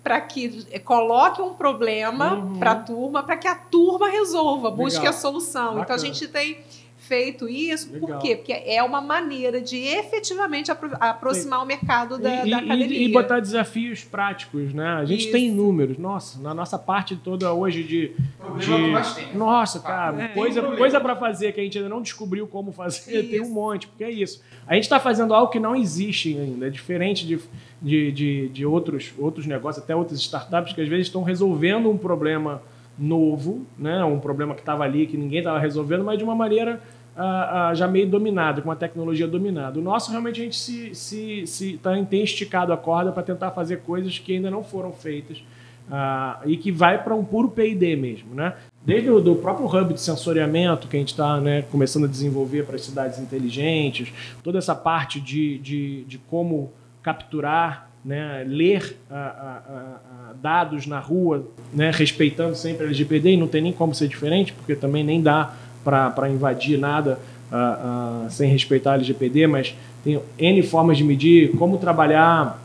para que é, coloque um problema uhum. para a turma, para que a turma resolva, busque Legal. a solução. Bacana. Então a gente tem feito isso. Por Legal. quê? Porque é uma maneira de efetivamente apro- aproximar o mercado da, e, da e- academia. e botar desafios práticos, né? A gente Isso. tem números. Nossa, na nossa parte toda hoje de. Problema de-. Nossa, cara, É. coisa, coisa para fazer que a gente ainda não descobriu como fazer, tem um Isso. monte, porque é isso. A gente está fazendo algo que não existe ainda, é diferente de, de, de, de outros, outros negócios, até outras startups que às vezes estão resolvendo um problema novo, né? um problema que estava ali, que ninguém estava resolvendo, mas de uma maneira ah, ah, já meio dominada, com uma tecnologia dominada. O nosso, realmente, a gente se, se, se tá, tem esticado a corda para tentar fazer coisas que ainda não foram feitas ah, e que vai para um puro P&D mesmo, né? Desde o do próprio hub de sensoriamento que a gente está né, começando a desenvolver para as cidades inteligentes, toda essa parte de, de, de como capturar, né, ler ah, ah, ah, dados na rua, né, respeitando sempre a LGPD, e não tem nem como ser diferente, porque também nem dá para invadir nada ah, sem respeitar a LGPD, mas tem N formas de medir, como trabalhar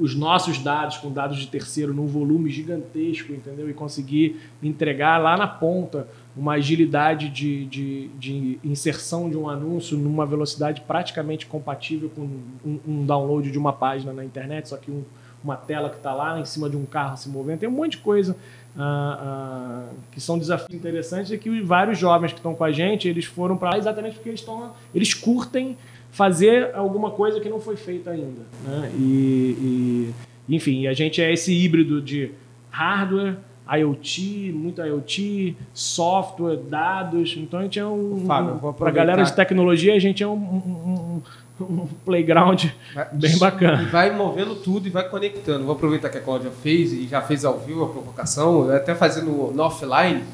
os nossos dados com dados de terceiro num volume gigantesco, entendeu? E conseguir entregar lá na ponta uma agilidade de, de, de inserção de um anúncio numa velocidade praticamente compatível com um, um download de uma página na internet, só que um- uma tela que está lá em cima de um carro se movendo. Tem um monte de coisa ah, ah, que são desafios interessantes e que vários jovens que estão com a gente, eles foram para lá exatamente porque eles, estão, eles curtem fazer alguma coisa que não foi feita ainda. Né? E, e, enfim, a gente é esse híbrido de hardware, IoT, muito IoT, software, dados. Então a gente é um. Para a galera de tecnologia, a gente é um, um- um- playground bem bacana. E vai movendo tudo e vai conectando. Vou aproveitar que a Cláudia fez e já fez ao vivo a provocação, até fazendo no offline,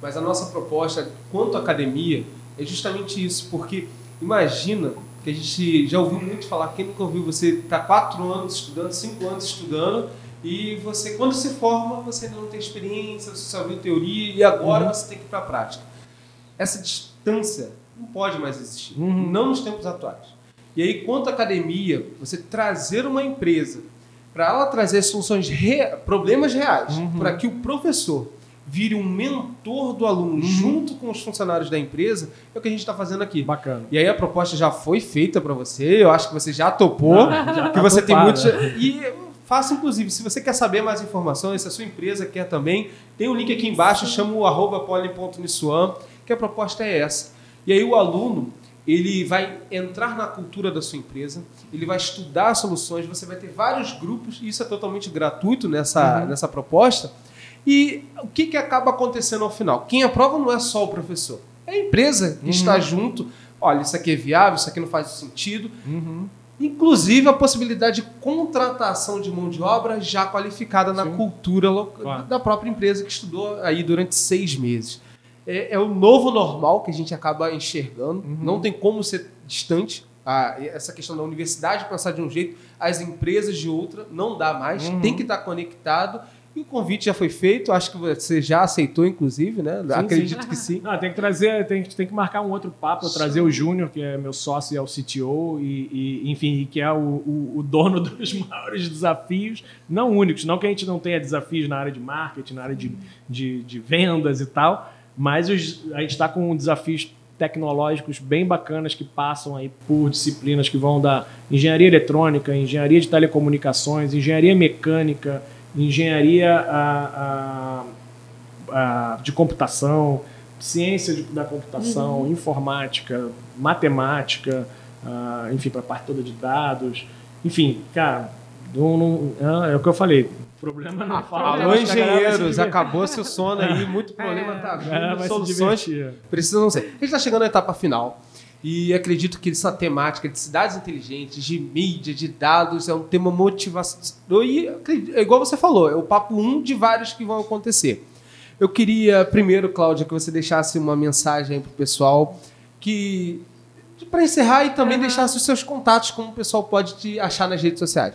mas a nossa proposta quanto à academia é justamente isso, porque imagina que a gente já ouviu muito falar, quem nunca ouviu você está quatro anos estudando, cinco anos estudando, e você, quando se forma, você ainda não tem experiência, você só viu teoria e agora você tem que ir para a prática. Essa distância não pode mais existir, Uhum. não nos tempos atuais. E aí, quanto à academia, você trazer uma empresa para ela trazer soluções, rea- problemas reais, Uhum. para que o professor vire um mentor do aluno junto com os funcionários da empresa, é o que a gente está fazendo aqui. Bacana. E aí a proposta já foi feita para você, eu acho que você já topou, Já que tá você tem topada. muito... E faça, inclusive, se você quer saber mais informações, se a sua empresa quer também, tem o link aqui embaixo, chama o arroba que a proposta é essa. E aí o aluno, ele vai entrar na cultura da sua empresa, ele vai estudar soluções, você vai ter vários grupos, e isso é totalmente gratuito nessa, nessa proposta. E o que, que acaba acontecendo ao final? Quem aprova não é só o professor, é a empresa que está junto. Olha, isso aqui é viável, isso aqui não faz sentido. Inclusive a possibilidade de contratação de mão de obra já qualificada na Sim. cultura Claro. da própria empresa que estudou aí durante seis meses. É, é o novo normal que a gente acaba enxergando. Uhum. Não tem como ser distante. Ah, essa questão da universidade pensar de um jeito, as empresas de outra, não dá mais. Uhum. Tem que estar conectado. E o convite já foi feito. Acho que você já aceitou, inclusive, né? Acredito que sim. Não, tem que trazer, tem, tem que marcar um outro papo, eu trazer o Júnior, que é meu sócio e é o CTO, e, e, enfim, que é o, o, o dono dos maiores desafios, não únicos, não que a gente não tenha desafios na área de marketing, na área de, de, de vendas e tal, mas os- a gente está com desafios tecnológicos bem bacanas que passam aí por disciplinas que vão da engenharia eletrônica, engenharia de telecomunicações, engenharia mecânica, engenharia a, a- a- de computação, ciência de- da computação, informática, matemática, ah, enfim, para a parte toda de dados. Enfim, cara, não- não- é, é o que eu falei. O problema não fala. Alô, acho que a galera vai se engenheiros, acabou seu sono aí, muito problema tá galera vindo, se soluções divertir. precisam ser. A gente está chegando à etapa final e acredito que essa temática de cidades inteligentes, de mídia, de dados, é um tema motivacional. E é igual você falou, é o papo um de vários que vão acontecer. Eu queria, primeiro, Cláudia, que você deixasse uma mensagem para o pessoal que. Para encerrar e também deixasse os seus contatos, como o pessoal pode te achar nas redes sociais.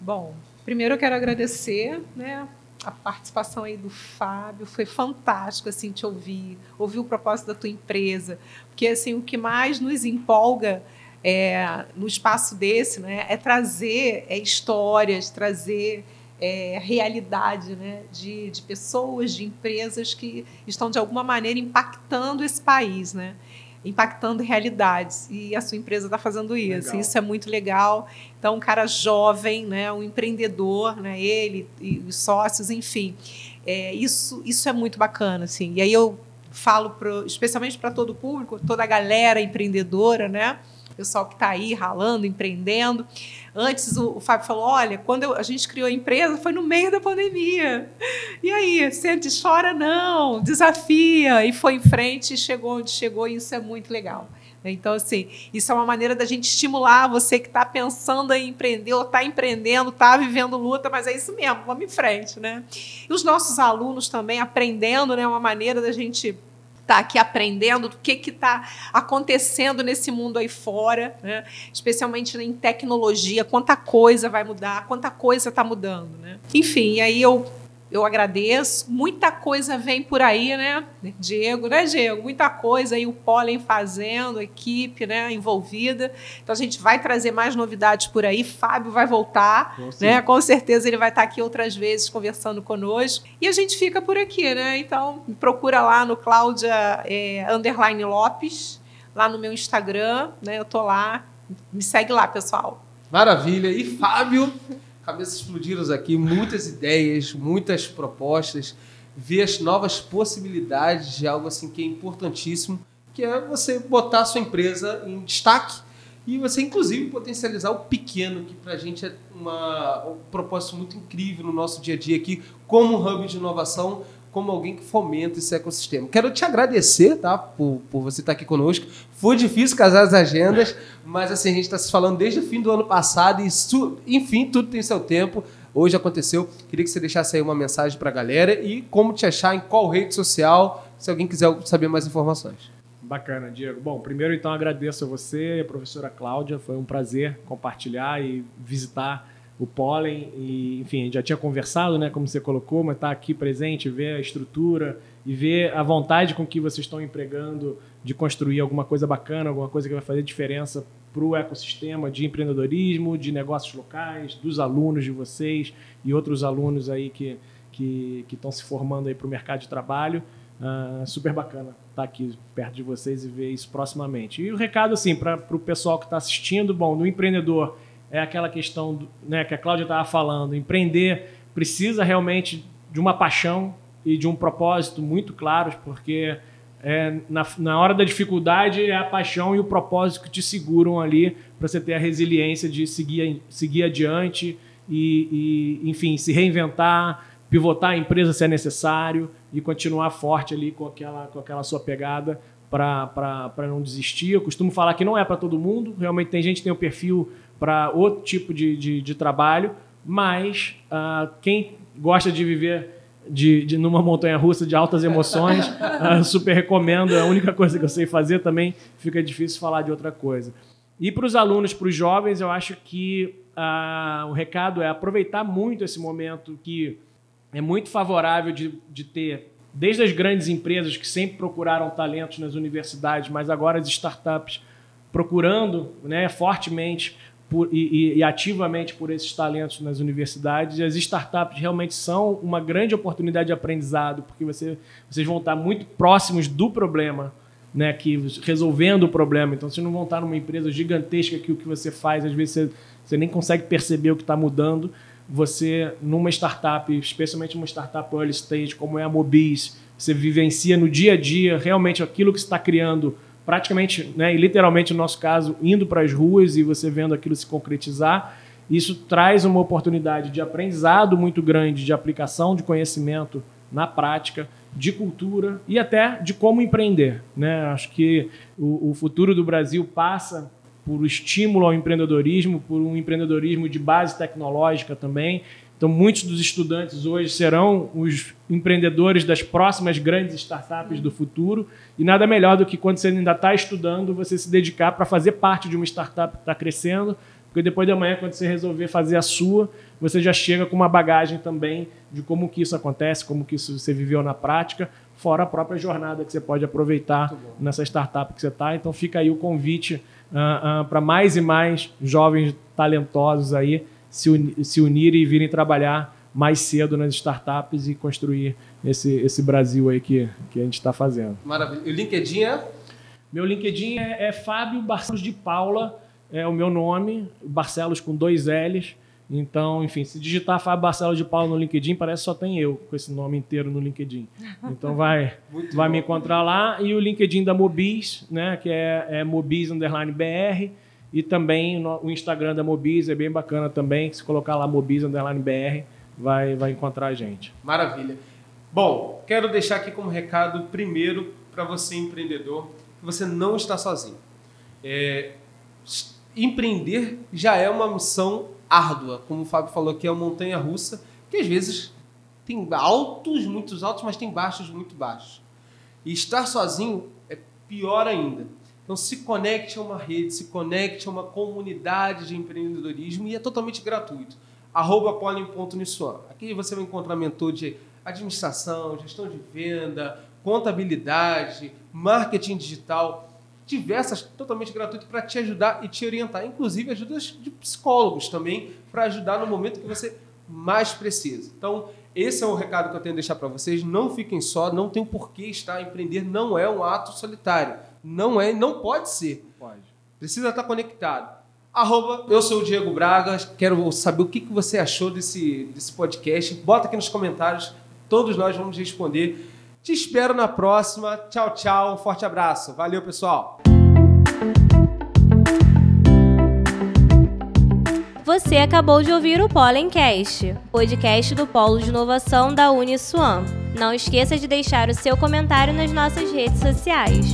Bom, primeiro eu quero agradecer, né, a participação aí do Fábio, foi fantástico assim te ouvir, ouvir o propósito da tua empresa, porque assim o que mais nos empolga é, no espaço desse, né, é trazer é, histórias, trazer é, realidade, né, de, de pessoas, de empresas que estão de alguma maneira impactando esse país, né. Impactando realidades e a sua empresa está fazendo isso. Legal. Isso é muito legal. Então, um cara jovem, né, um empreendedor, né, ele e os sócios, enfim, é, isso, isso é muito bacana, assim. E aí eu falo, pro, especialmente para todo o público, toda a galera empreendedora, né? pessoal que está aí ralando, empreendendo. Antes o, o Fábio falou: olha, quando eu, a gente criou a empresa foi no meio da pandemia. E aí, sente chora, não, desafia, e foi em frente e chegou onde chegou, e isso é muito legal. Então, assim, isso é uma maneira da gente estimular você que está pensando em empreender, ou está empreendendo, está vivendo luta, mas é isso mesmo, vamos em frente, né? E os nossos alunos também aprendendo, né? Uma maneira da gente está aqui aprendendo o que está acontecendo nesse mundo aí fora, né? especialmente em tecnologia, quanta coisa vai mudar, quanta coisa está mudando. Né? Enfim, aí eu eu agradeço. Muita coisa vem por aí, né? Diego, né, Diego? Muita coisa aí, o Pólen fazendo, a equipe né, envolvida. Então a gente vai trazer mais novidades por aí. Fábio vai voltar, né? Com certeza ele vai estar aqui outras vezes conversando conosco. E a gente fica por aqui, né? Então procura lá no Cláudia é, Underline Lopes, lá no meu Instagram, né? Eu tô lá. Me segue lá, pessoal. Maravilha. E Fábio, cabeças explodiram aqui, muitas ideias, muitas propostas, ver as novas possibilidades de algo assim que é importantíssimo, que é você botar a sua empresa em destaque e você inclusive potencializar o pequeno, que para a gente é uma, um propósito muito incrível no nosso dia a dia aqui, como hub de inovação, como alguém que fomenta esse ecossistema. Quero te agradecer, tá, por, por você estar aqui conosco. Foi difícil casar as agendas, mas assim, a gente está se falando desde o fim do ano passado e, enfim, tudo tem seu tempo. Hoje aconteceu. Queria que você deixasse aí uma mensagem para a galera e como te achar em qual rede social, se alguém quiser saber mais informações. Bacana, Diego. Bom, primeiro então agradeço a você a professora Cláudia. Foi um prazer compartilhar e visitar o Pólen. E, enfim, já tinha conversado, né, como você colocou, mas estar aqui presente, ver a estrutura e ver a vontade com que vocês estão empregando de construir alguma coisa bacana, alguma coisa que vai fazer diferença para o ecossistema de empreendedorismo, de negócios locais, dos alunos de vocês e outros alunos aí que que estão se formando aí para o mercado de trabalho. Ah, super bacana estar aqui perto de vocês e ver isso proximamente. E o recado, assim, para o pessoal que está assistindo, bom, no empreendedor é aquela questão do, né, que a Cláudia estava falando, empreender precisa realmente de uma paixão e de um propósito muito claros, porque é, na, na hora da dificuldade é a paixão e o propósito que te seguram ali para você ter a resiliência de seguir, seguir adiante e, e, enfim, se reinventar, pivotar a empresa se é necessário e continuar forte ali com aquela, com aquela sua pegada para não desistir. Eu costumo falar que não é para todo mundo, realmente tem gente que tem o perfil para outro tipo de, de, de trabalho, mas ah, quem gosta de viver de, de numa montanha russa de altas emoções, ah, super recomendo. É a única coisa que eu sei fazer também, fica difícil falar de outra coisa. E para os alunos, para os jovens, eu acho que ah, o recado é aproveitar muito esse momento que é muito favorável de, de ter, desde as grandes empresas que sempre procuraram talentos nas universidades, mas agora as startups procurando né, fortemente por, e, e, ativamente por esses talentos nas universidades. E as startups realmente são uma grande oportunidade de aprendizado, porque você, vocês vão estar muito próximos do problema, né, que, resolvendo o problema. Então, vocês não vão estar numa empresa gigantesca que o que você faz, às vezes você, você nem consegue perceber o que está mudando. Você, numa startup, especialmente uma startup early stage, como é a Mobis, você vivencia no dia a dia realmente aquilo que está criando praticamente, né, literalmente no nosso caso, indo para as ruas e você vendo aquilo se concretizar, isso traz uma oportunidade de aprendizado muito grande, de aplicação de conhecimento na prática, de cultura e até de como empreender. Né? Acho que o, o futuro do Brasil passa por estímulo ao empreendedorismo, por um empreendedorismo de base tecnológica também. Então, muitos dos estudantes hoje serão os empreendedores das próximas grandes startups do futuro. E nada melhor do que quando você ainda está estudando, você se dedicar para fazer parte de uma startup que está crescendo. Porque depois de amanhã, quando você resolver fazer a sua, você já chega com uma bagagem também de como que isso acontece, como que isso você viveu na prática, fora a própria jornada que você pode aproveitar nessa startup que você está. Então, fica aí o convite uh, uh, para mais e mais jovens talentosos aí se, uni se unirem e virem trabalhar mais cedo nas startups e construir esse, esse Brasil aí que, que a gente está fazendo. Maravilha. E o LinkedIn é? Meu LinkedIn é, é Fábio Barcelos de Paula, é o meu nome, Barcelos com dois L's. Então, enfim, se digitar Fábio Barcelos de Paula no LinkedIn, parece que só tem eu com esse nome inteiro no LinkedIn. Então vai, Muito vai bom. me encontrar lá. E o LinkedIn da Mobis, né, que é, é Mobis Underline BR. E também o Instagram da Mobis é bem bacana também. Se colocar lá Mobis Underline BR, vai, vai encontrar a gente. Maravilha. Bom, quero deixar aqui como recado, primeiro, para você empreendedor, que você não está sozinho. É, empreender já é uma missão árdua, como o Fábio falou aqui, é uma montanha russa, que às vezes tem altos, muitos altos, mas tem baixos, muito baixos. E estar sozinho é pior ainda. Então se conecte a uma rede, se conecte a uma comunidade de empreendedorismo e é totalmente gratuito. Arroba. Aqui você vai encontrar mentor de administração, gestão de venda, contabilidade, marketing digital, diversas totalmente gratuito para te ajudar e te orientar. Inclusive ajudas de psicólogos também para ajudar no momento que você mais precisa. Então, esse é o recado que eu tenho a deixar para vocês. Não fiquem só, não tem por que estar empreender, não é um ato solitário. Não é, não pode ser. Pode. Precisa estar conectado. Arroba, eu sou o Diego Braga, quero saber o que que você achou desse, desse podcast. Bota aqui nos comentários, todos nós vamos responder. Te espero na próxima. Tchau, tchau. Um forte abraço. Valeu, pessoal. Você acabou de ouvir o Pollencast, podcast do Polo de Inovação da Uniswan. Não esqueça de deixar o seu comentário nas nossas redes sociais.